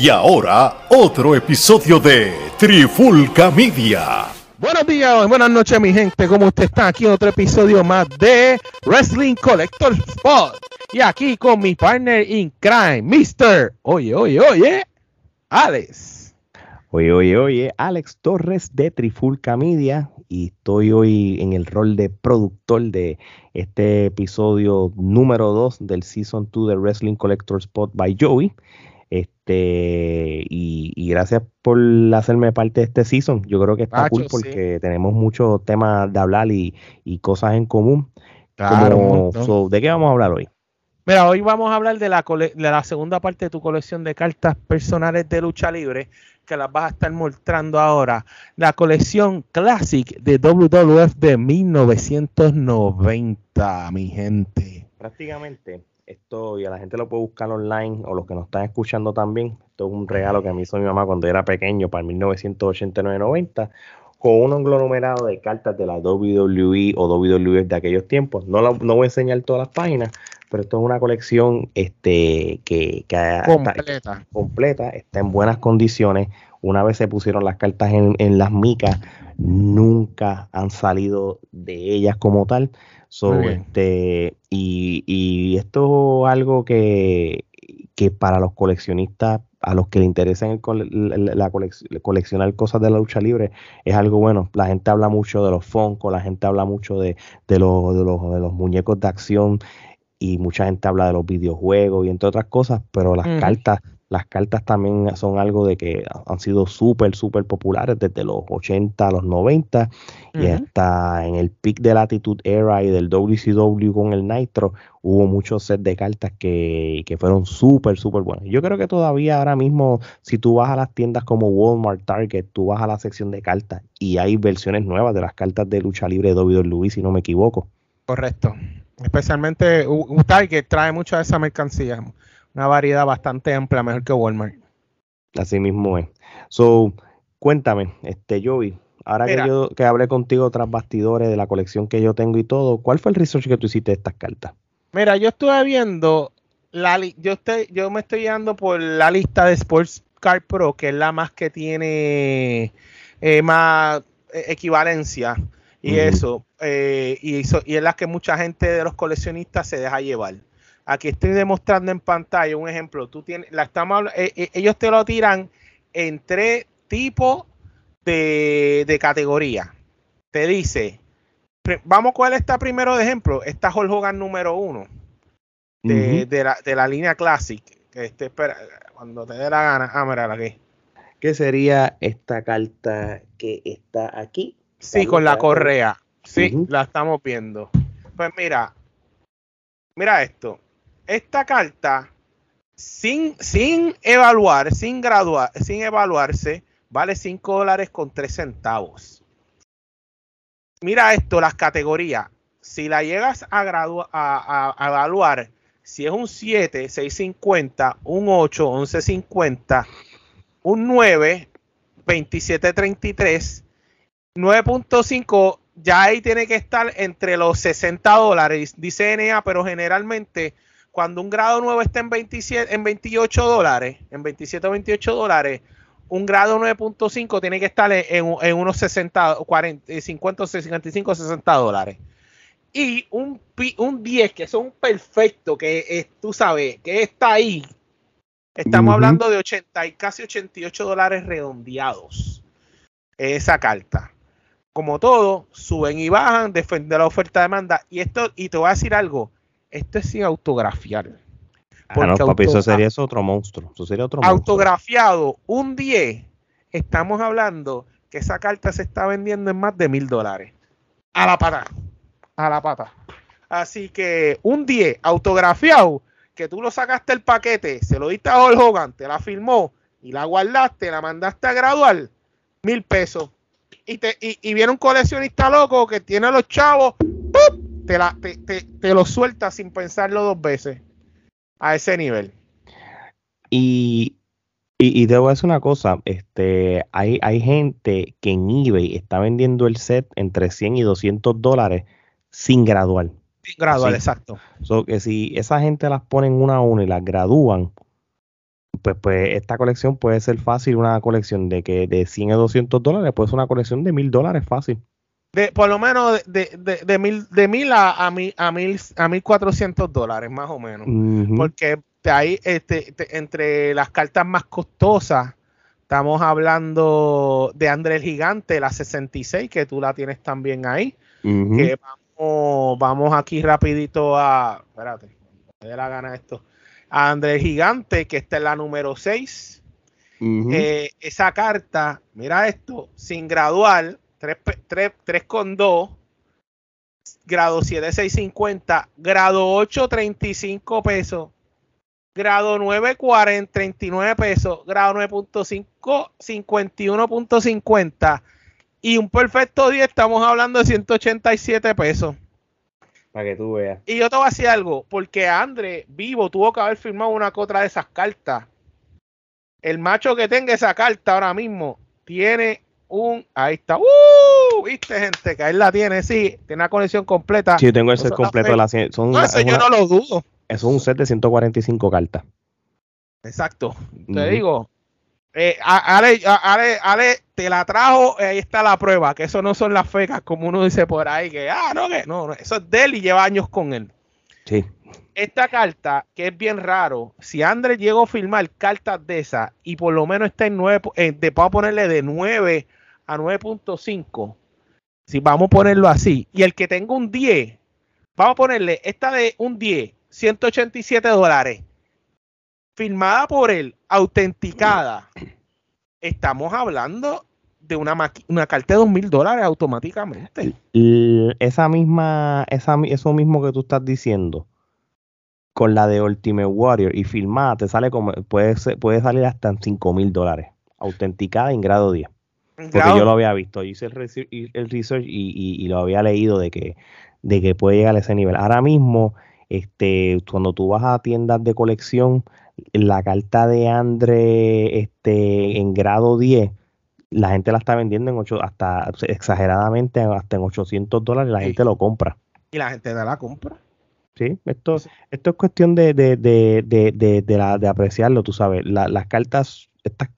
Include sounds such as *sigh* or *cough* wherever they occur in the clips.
Y ahora, otro episodio de Trifulca Media. Buenos días, buenas noches, mi gente. ¿Cómo usted está? Aquí en otro episodio más de Wrestling Collector Spot. Y aquí con mi partner in crime, Mr. Oye, oye, oye, Alex. Oye, oye, oye, Alex Torres de Trifulca Media. Y estoy hoy en el rol de productor de este episodio número 2 del Season 2 de Wrestling Collector Spot by Joey. Este, y, gracias por hacerme parte de este season. Yo creo que está cool porque tenemos muchos temas de hablar y, cosas en común. Claro, ¿De qué vamos a hablar hoy? Mira, hoy vamos a hablar de la, de la segunda parte de tu colección de cartas personales de lucha libre, que las vas a estar mostrando ahora. La colección Classic de WWF de 1990, mi gente. Prácticamente esto y a la gente lo puede buscar online o los que nos están escuchando también. Esto es un regalo que me hizo mi mamá cuando era pequeño para 1989-90 con un numerado de cartas de la WWE o WWE de aquellos tiempos. No, no voy a enseñar todas las páginas, pero esto es una colección este, que, completa. Está, completa, está en buenas condiciones. Una vez se pusieron las cartas en, en las micas, nunca han salido de ellas como tal. So, este, y, esto es algo que, que para los coleccionistas, a los que le interesan la, coleccionar cosas de la lucha libre, es algo bueno. La gente habla mucho de los Funko, la gente habla mucho de, de, los, de, los, de los muñecos de acción y mucha gente habla de los videojuegos y entre otras cosas, pero las cartas las cartas también son algo de que han sido súper, súper populares desde los 80 a los 90 y hasta en el peak de la Attitude Era y del WCW con el Nitro hubo muchos sets de cartas que, fueron súper, súper buenos. Yo creo que todavía ahora mismo, si tú vas a las tiendas como Walmart, Target, tú vas a la sección de cartas y hay versiones nuevas de las cartas de lucha libre de WWE, si no me equivoco. Correcto. Especialmente Target trae mucha de esa mercancía una variedad bastante amplia, mejor que Walmart. Así mismo es. So, cuéntame, este Joey, ahora que yo que hablé contigo tras bastidores de la colección que yo tengo y todo, ¿cuál fue el research que tú hiciste de estas cartas? Mira, yo estuve viendo la yo estoy, yo me estoy guiando por la lista de Sports Card Pro, que es la más que tiene eh, más eh, equivalencia y eso, eh, y, y es la que mucha gente de los coleccionistas se deja llevar. Aquí estoy demostrando en pantalla un ejemplo. Tú tienes, la estamos, eh, eh, ellos te lo tiran en tres tipos de, categoría. Te dice, vamos cuál está primero de ejemplo. Está Hulk Hogan número uno de, la, línea Classic. Que este, cuando te dé la gana. Ah, mira aquí. ¿Qué sería esta carta que está aquí? Sí, con la correa. Sí, la estamos viendo. Pues mira, mira esto esta carta, sin, sin evaluar, sin graduar, sin evaluarse, vale 5 dólares con 3 centavos. Mira esto, las categorías. Si la llegas a, a, a, evaluar, si es un 7, 6.50, un 8, 11.50, un 9, 27.33, 9.5, ya ahí tiene que estar entre los 60 dólares, dice NA, pero generalmente cuando un grado nuevo está en 27, en 28 dólares, en 27 o 28 dólares, un grado 9.5 tiene que estar en, unos 60, 40, 50, 55, 60 dólares. Y un, un 10, que son perfecto, que es, tú sabes, que está ahí. Estamos hablando de 80 y casi 88 dólares redondeados. Esa carta. Como todo, suben y bajan, defender la oferta demanda. Y esto, y te voy a decir algo esto es sin autografiar. Ah, no, papi, eso sería otro monstruo. Eso sería otro autografiado, un 10, estamos hablando que esa carta se está vendiendo en más de mil dólares. A la pata. A la pata. Así que un 10 autografiado, que tú lo sacaste el paquete, se lo diste a Hulk Hogan, te la firmó y la guardaste, la mandaste a graduar, mil pesos. Y, te, y, viene un coleccionista loco que tiene los chavos, ¡pup! te, lo sueltas sin pensarlo dos veces a ese nivel. Y, y, debo decir una cosa, este, hay, hay gente que en eBay está vendiendo el set entre 100 y 200 dólares sin graduar. Sin graduar, exacto. que si esa gente las ponen una a una y las gradúan, pues, pues esta colección puede ser fácil, una colección de que de 100 a 200 dólares, puede ser una colección de 1000 dólares fácil. De, por lo menos de, de, de, mil, de mil a, a, mil, a, mil, a 1400 dólares, más o menos. Ujú. Porque de ahí, este, te- entre las cartas más costosas, estamos hablando de André el Gigante, la 66, que tú la tienes también ahí. Que vamos, vamos aquí rapidito a. Espérate, me dé la gana esto. A André el Gigante, que esta es la número 6. Ujú. Eh, esa carta, mira esto, sin graduar, 3, con 2, grado 7, 650, grado 8, 35 pesos, grado 9, 40, 39 pesos, grado 9.5, 51.50 y un perfecto 10, estamos hablando de 187 pesos. Para que tú veas. Y yo te voy a decir algo, porque André vivo tuvo que haber firmado una otra de esas cartas. El macho que tenga esa carta ahora mismo tiene un. Ahí está. ¡Uh! ¿Viste, gente? Que él la tiene, sí. Tiene una colección completa. Sí, tengo el set completo de la son no, una- eso es yo no lo dudo. Eso es un set de 145 cartas. Exacto. Te digo. Eh, Ale, Ale, Ale te la trajo, eh, ahí está la prueba, que eso no son las fecas, como uno dice por ahí, que, ah, no, que no, no, eso es de él y lleva años con él. Sí. esta carta, que es bien raro, si Andrés llegó a firmar cartas de esas y por lo menos está en 9, eh, de, vamos a ponerle de 9 a 9.5, si vamos a ponerlo así, y el que tenga un 10, vamos a ponerle esta de un 10, 187 dólares, firmada por él, autenticada, estamos hablando de una, una carta de 2 mil dólares automáticamente. Esa misma, esa, eso mismo que tú estás diciendo, con la de Ultimate Warrior y filmada, te sale como, puede, ser- puede salir hasta en 5 mil dólares, autenticada en grado 10. Porque yo lo había visto, yo hice el, research y, y- y lo había leído de que, de que puede llegar a ese nivel. Ahora mismo, este, cuando tú vas a tiendas de colección, la carta de Andre este, en grado 10, la gente la está vendiendo en ocho, hasta exageradamente hasta en 800 dólares, la Sí. gente lo compra. y la gente de la compra. ¿sí? Esto, Sí. esto es cuestión de, de, de, de, de, de la- apreciarlo, tú sabes. La- las cartas, estas,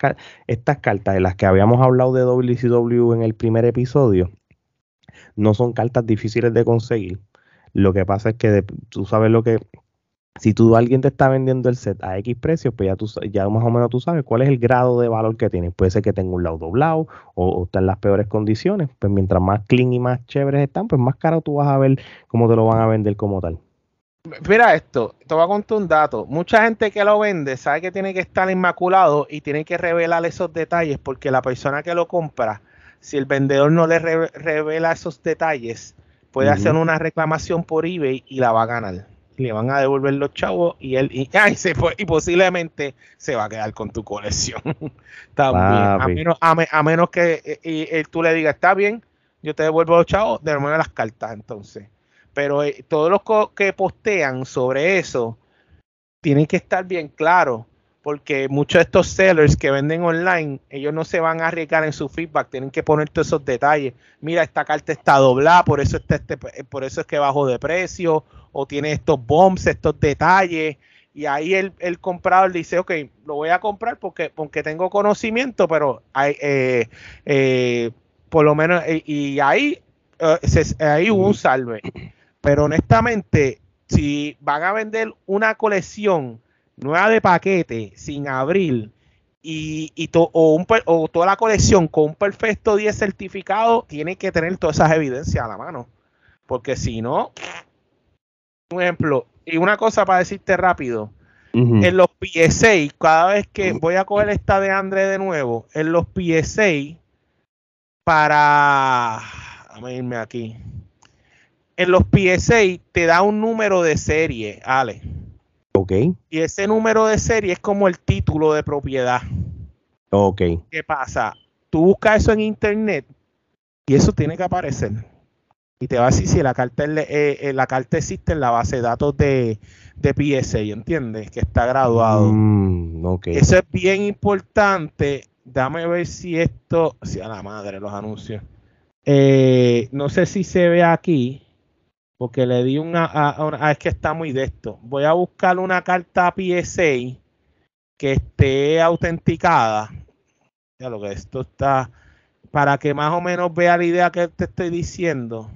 estas cartas de las que habíamos hablado de WCW en el primer episodio, no son cartas difíciles de conseguir. Lo que pasa es que tú sabes lo que, si tú alguien te está vendiendo el set a X precios, pues ya tú ya más o menos tú sabes cuál es el grado de valor que tiene. Puede ser que tenga un lado doblado o, o está en las peores condiciones. Pues mientras más clean y más chéveres están, pues más caro tú vas a ver cómo te lo van a vender como tal. Mira esto, te voy a contar un dato. Mucha gente que lo vende sabe que tiene que estar inmaculado y tiene que revelar esos detalles porque la persona que lo compra, si el vendedor no le re- revela esos detalles, puede hacer una reclamación por eBay y la va a ganar. Y le van a devolver los chavos y él y, ay, se fue- y posiblemente se va a quedar con tu colección. *laughs* También. A menos, a, me- a menos que eh, y, eh, tú le digas, está bien, yo te devuelvo los chavos, devuelve las cartas entonces. Pero eh, todos los que postean sobre eso tienen que estar bien claros, porque muchos de estos sellers que venden online, ellos no se van a arriesgar en su feedback, tienen que poner todos esos detalles. Mira, esta carta está doblada, por eso está este, por eso es que bajó de precio, o tiene estos bombs, estos detalles. Y ahí el, comprador dice, ok, lo voy a comprar porque, porque tengo conocimiento, pero hay, eh, eh, por lo menos, eh, y ahí, eh, se- ahí hubo un salve. Pero honestamente, si van a vender una colección nueva de paquete sin abrir y, y to- o, un o toda la colección con un perfecto 10 certificado, tiene que tener todas esas evidencias a la mano. Porque si no, un ejemplo, y una cosa para decirte rápido, en los PSA, cada vez que voy a coger esta de André de nuevo, en los PSA, para. Déjame irme aquí. En los PSA te da un número de serie, Ale. Ok, Y ese número de serie es como el título de propiedad. ok. ¿Qué pasa? Tú buscas eso en internet y eso tiene que aparecer. Y te va a decir si la carta, eh, eh, la carta existe en la base de datos de, de PSA, ¿entiendes? Que está graduado. Mm, ok. Eso es bien importante. Dame ver si esto. Si a la madre los anuncios. Eh, no sé si se ve aquí. Porque le di una, a- a una- ah, es que está muy de esto. Voy a buscar una carta PSA que esté autenticada. Ya lo que esto está, para que más o menos vea la idea que te estoy diciendo.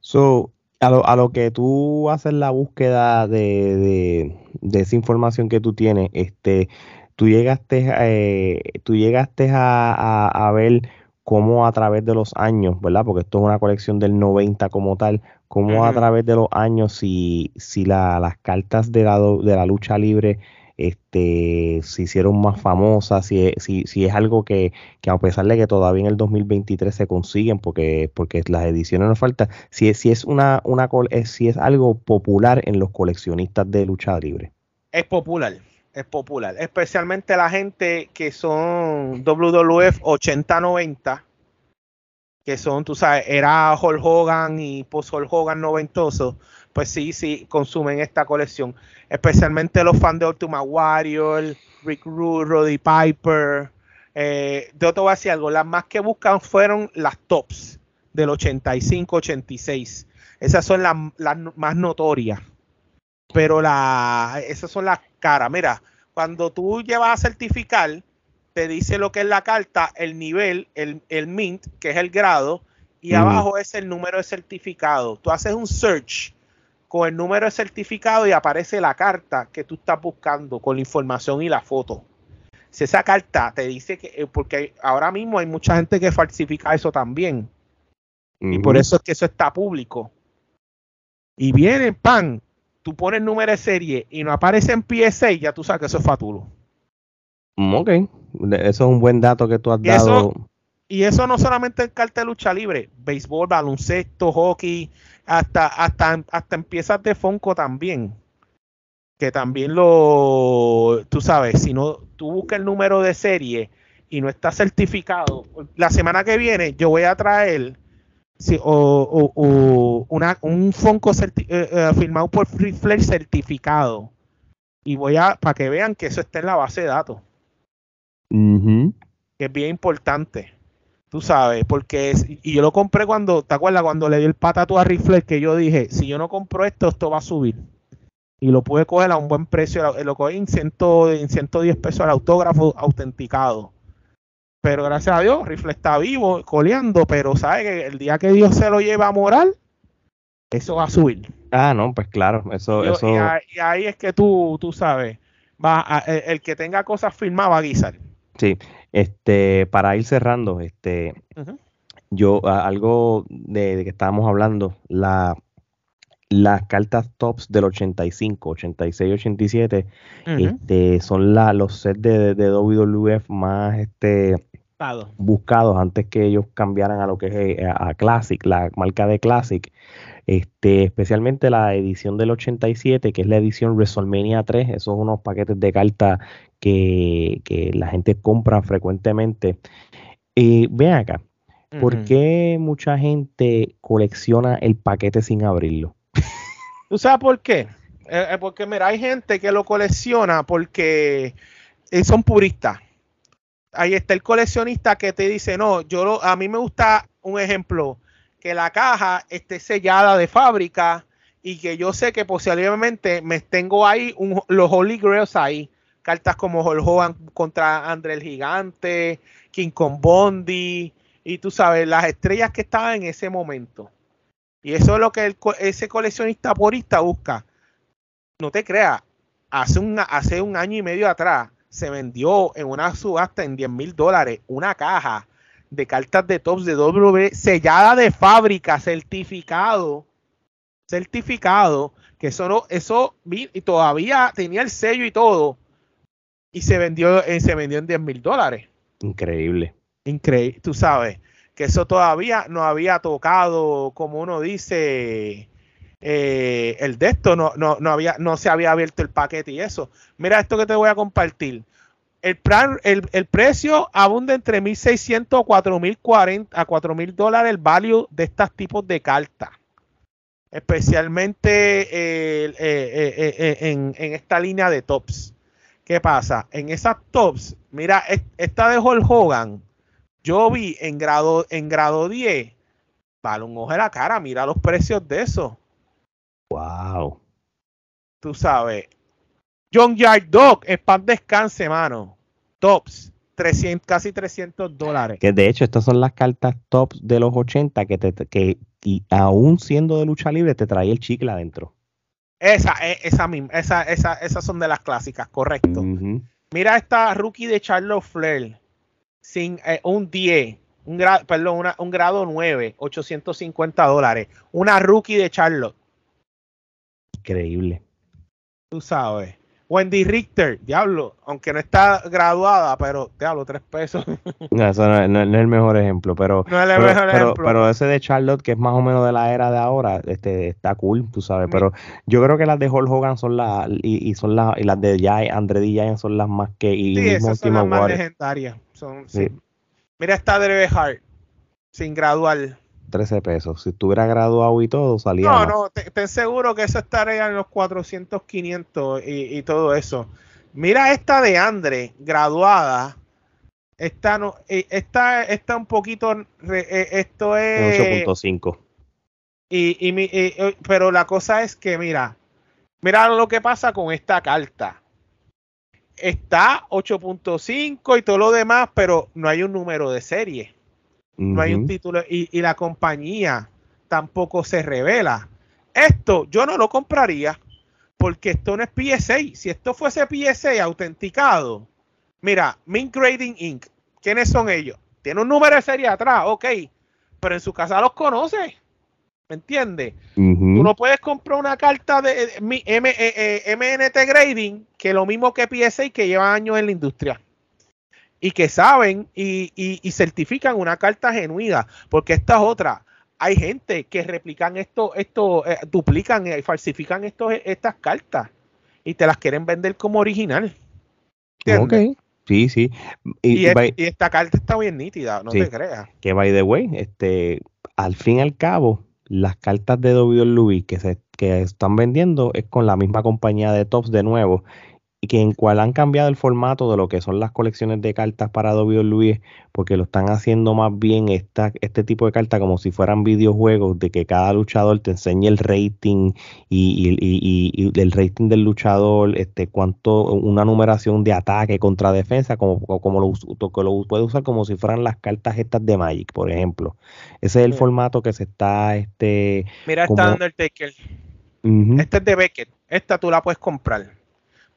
So, a lo, a que tú haces la búsqueda de, esa información que tú tienes, este, tú llegaste, eh, tú llegaste a, a, ver cómo a través de los años, ¿verdad? Porque esto es una colección del 90 como tal, cómo a través de los años, si, si la, las cartas de la, de la lucha libre este, se hicieron más famosas, si, si, si es algo que, que, a pesar de que todavía en el 2023 se consiguen, porque, porque las ediciones no faltan, si, si, es una, una, si es algo popular en los coleccionistas de lucha libre. Es popular es popular, especialmente la gente que son WWF 80-90, que son, tú sabes, era Hulk Hogan y post Hulk Hogan noventoso, pues sí, sí, consumen esta colección, especialmente los fans de Ultimate Warrior, Rick Rude, Roddy Piper, eh, de otro voy a decir algo, las más que buscan fueron las tops del 85-86, esas son las, las más notorias pero la, esas son las caras. Mira, cuando tú llevas a certificar, te dice lo que es la carta, el nivel, el, el mint, que es el grado, y abajo es el número de certificado. Tú haces un search con el número de certificado y aparece la carta que tú estás buscando con la información y la foto. Si esa carta te dice que, eh, porque ahora mismo hay mucha gente que falsifica eso también. Y por eso es que eso está público. Y viene, pan, tú pones número de serie y no aparece en PSA, ya tú sabes que eso es fatulo. Mm, ok, eso es un buen dato que tú has dado. y eso no solamente en carta de lucha libre, béisbol, baloncesto, hockey, hasta, hasta, hasta en piezas de Fonco también. Que también lo, tú sabes, si no, tú buscas el número de serie y no está certificado, la semana que viene yo voy a traer o, una, un Fonco eh, eh, firmado por Free Flare certificado. Y voy a, para que vean que eso está en la base de datos. Que es bien importante. Tú sabes, porque es, y yo lo compré cuando, ¿te acuerdas? Cuando le di el patato a Rifle que yo dije, si yo no compro esto, esto va a subir. Y lo pude coger a un buen precio, lo cogí en, ciento, en 110 pesos al autógrafo autenticado. Pero gracias a Dios, Rifle está vivo, coleando, pero sabe que el día que Dios se lo lleva a moral, eso va a subir. Ah, no, pues claro, eso... eso... Y, ahí, es que tú, tú sabes, va el, que tenga cosas firmadas va a guisar. Sí, este, para ir cerrando, este, yo, algo de, que estábamos hablando, la, las cartas tops del 85, 86, 87, este, son la, los sets de, de, WWF más este, buscados antes que ellos cambiaran a lo que es eh, a, Classic, la marca de Classic. Este, especialmente la edición del 87, que es la edición WrestleMania 3, esos son unos paquetes de cartas que, la gente compra frecuentemente. Y ven acá, ¿por qué mucha gente colecciona el paquete sin abrirlo? ¿Tú sabes por qué? Eh, eh, porque mira, hay gente que lo colecciona porque eh, son puristas. Ahí está el coleccionista que te dice, no, yo a mí me gusta un ejemplo, que la caja esté sellada de fábrica y que yo sé que posiblemente me tengo ahí los Holy Grails ahí. Cartas como Hulk contra André el Gigante, King Kong Bondi, y tú sabes, las estrellas que estaban en ese momento. Y eso es lo que ese coleccionista purista busca. No te creas, hace un, hace un año y medio atrás se vendió en una subasta en 10 mil dólares una caja de cartas de tops de W sellada de fábrica, certificado, certificado, que eso no, eso y todavía tenía el sello y todo, y se vendió, eh, se vendió en 10 mil dólares. Increíble. Increíble, tú sabes que eso todavía no había tocado, como uno dice, eh, el de esto, no, no, no, había, no se había abierto el paquete y eso. Mira esto que te voy a compartir. El, plan, el, el precio abunda entre 1.600 a 4.040 a 4.000 dólares el value de estos tipos de cartas. Especialmente eh, eh, en, en, esta línea de tops. ¿Qué pasa? En esas tops, mira, esta de Hulk Hogan yo vi en grado, en grado 10, vale un ojo de la cara, mira los precios de eso. Wow. Tú sabes, John Yard Dog, pan descanse, mano. Tops, 300, casi 300 dólares. Que de hecho, estas son las cartas tops de los 80 que, te, que y aún siendo de lucha libre, te trae el chicle adentro. Esa, e, esa misma, esa, esa, esas son de las clásicas, correcto. Mira esta rookie de Charlotte Flair, sin eh, un 10, un grado, perdón, un grado 9, 850 dólares. Una rookie de Charlotte. Increíble. Tú sabes. Wendy Richter, diablo, aunque no está graduada, pero diablo, tres pesos. *laughs* No, eso no, es el mejor ejemplo, pero, no es el mejor ejemplo. pero, ese de Charlotte, que es más o menos de la era de ahora, este, está cool, tú sabes, pero yo creo que las de Hulk Hogan son las, y, son las, y las de Jay, Andre D. son las más que, y sí, esas son las más legendarias. Son, sí. Mira esta de Hart, sin graduar. 13 pesos. Si estuviera graduado y todo, salía. No, no, ten seguro que eso estaría en los 400, 500 y, y todo eso. Mira esta de Andre, graduada. Esta, no, eh, esta está un poquito. Eh, esto es. 8.5. Y, y, pero la cosa es que, mira, mira lo que pasa con esta carta. Está 8.5 y todo lo demás, pero no hay un número de serie no hay un título y, la compañía tampoco se revela. Esto yo no lo compraría porque esto no es PSA. Si esto fuese PSA autenticado, mira, Mint Grading Inc., ¿quiénes son ellos? Tiene un número de serie atrás, ok, pero en su casa los conoce. ¿Me entiendes? Tú no puedes comprar una carta de, MNT eh, eh, Grading que lo mismo que PSA que lleva años en la industria y que saben y, certifican una carta genuina, porque esta es otra. Hay gente que replican esto, esto eh, duplican y falsifican esto, estas cartas y te las quieren vender como original. Ok, sí, sí. Y, esta carta está bien nítida, no te creas. Que by the way, este, al fin y al cabo, las cartas de WWE que se que están vendiendo es con la misma compañía de tops de nuevo y que en cual han cambiado el formato de lo que son las colecciones de cartas para WWE, porque lo están haciendo más bien esta, este tipo de cartas como si fueran videojuegos, de que cada luchador te enseñe el rating y, y, el rating del luchador, este cuánto, una numeración de ataque contra defensa, como, como lo, que lo puede usar como si fueran las cartas estas de Magic, por ejemplo. Ese es el formato que se está, este... Mira, está Undertaker. Este es de Beckett. Esta tú la puedes comprar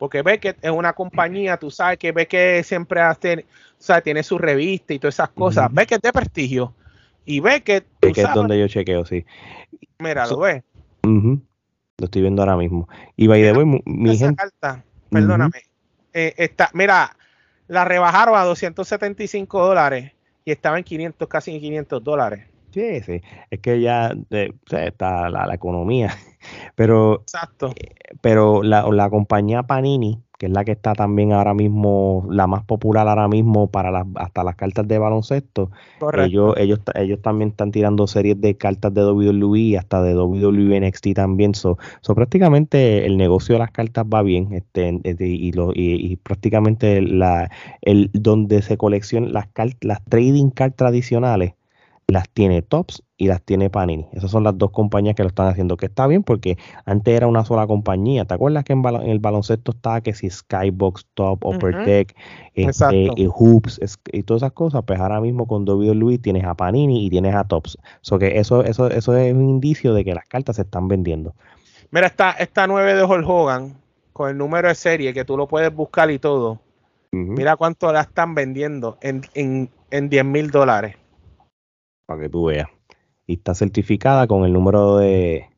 porque Beckett es una compañía, tú sabes que Beckett siempre hace, o sea, tiene su revista y todas esas cosas. Beckett de prestigio. Y Beckett. Beckett es donde yo chequeo, sí. Mira, lo ves. Lo estoy viendo ahora mismo. Y by the way, mi gente. Carta, perdóname. Eh, está, mira, la rebajaron a 275 dólares y estaba en 500, casi en 500 dólares. Sí, sí. Es que ya está la, economía. *laughs* Pero, Exacto. Eh, pero la, la, compañía Panini, que es la que está también ahora mismo, la más popular ahora mismo para las, hasta las cartas de baloncesto, ellos, ellos, ellos también están tirando series de cartas de WWE, hasta de WWE NXT también. So, prácticamente el negocio de las cartas va bien, este, y, lo, y, prácticamente la, el donde se coleccionan las, las trading cards tradicionales las tiene Tops y las tiene Panini. Esas son las dos compañías que lo están haciendo, que está bien porque antes era una sola compañía. ¿Te acuerdas que en, el baloncesto estaba que si Skybox, Top, Upper Deck, este, y Hoops y todas esas cosas? Pues ahora mismo con WWE tienes a Panini y tienes a Tops. So que eso, eso, eso es un indicio de que las cartas se están vendiendo. Mira, esta, esta 9 de Hulk Hogan con el número de serie que tú lo puedes buscar y todo. Mira cuánto la están vendiendo en, en, en 10 mil dólares para que tú veas. Y está certificada con el número de...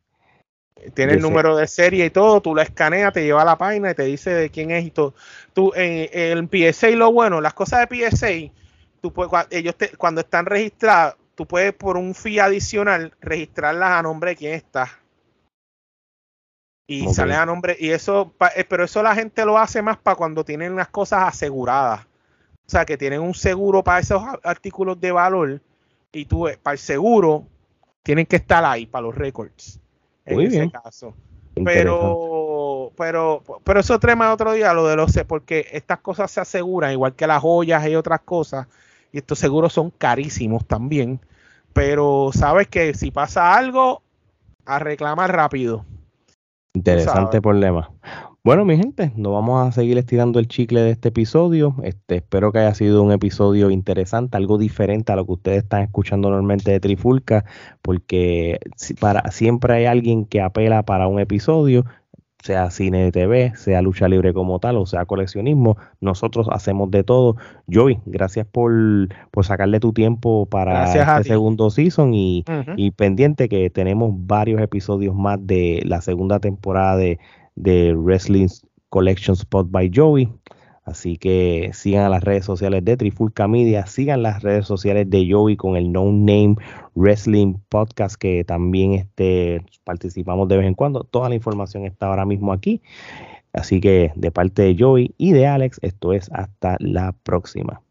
Tiene el número de serie y todo, tú la escaneas, te lleva a la página y te dice de quién es y todo. Tú, en, el PSA, lo bueno, las cosas de PSA, tú puedes, ellos cuando están registradas, tú puedes por un fee adicional registrarlas a nombre de quién está. Y sale a nombre, y eso, eh, pero eso la gente lo hace más para cuando tienen las cosas aseguradas. O sea, que tienen un seguro para esos artículos de valor y tú, para el seguro, tienen que estar ahí para los récords. En ese caso. Pero, pero, pero eso trema otro día, lo de los porque estas cosas se aseguran, igual que las joyas y otras cosas, y estos seguros son carísimos también. Pero sabes que si pasa algo, a reclamar rápido. Interesante problema. Bueno, mi gente, nos vamos a seguir estirando el chicle de este episodio. Este, espero que haya sido un episodio interesante, algo diferente a lo que ustedes están escuchando normalmente de Trifulca, porque para siempre hay alguien que apela para un episodio sea cine de TV, sea lucha libre como tal, o sea coleccionismo, nosotros hacemos de todo. Joey, gracias por, por sacarle tu tiempo para este segundo season y, y, pendiente que tenemos varios episodios más de la segunda temporada de, de Wrestling Collection Spot by Joey. Así que sigan a las redes sociales de Trifulca Media, sigan las redes sociales de Joey con el No Name Wrestling Podcast, que también este, participamos de vez en cuando. Toda la información está ahora mismo aquí. Así que de parte de Joey y de Alex, esto es hasta la próxima.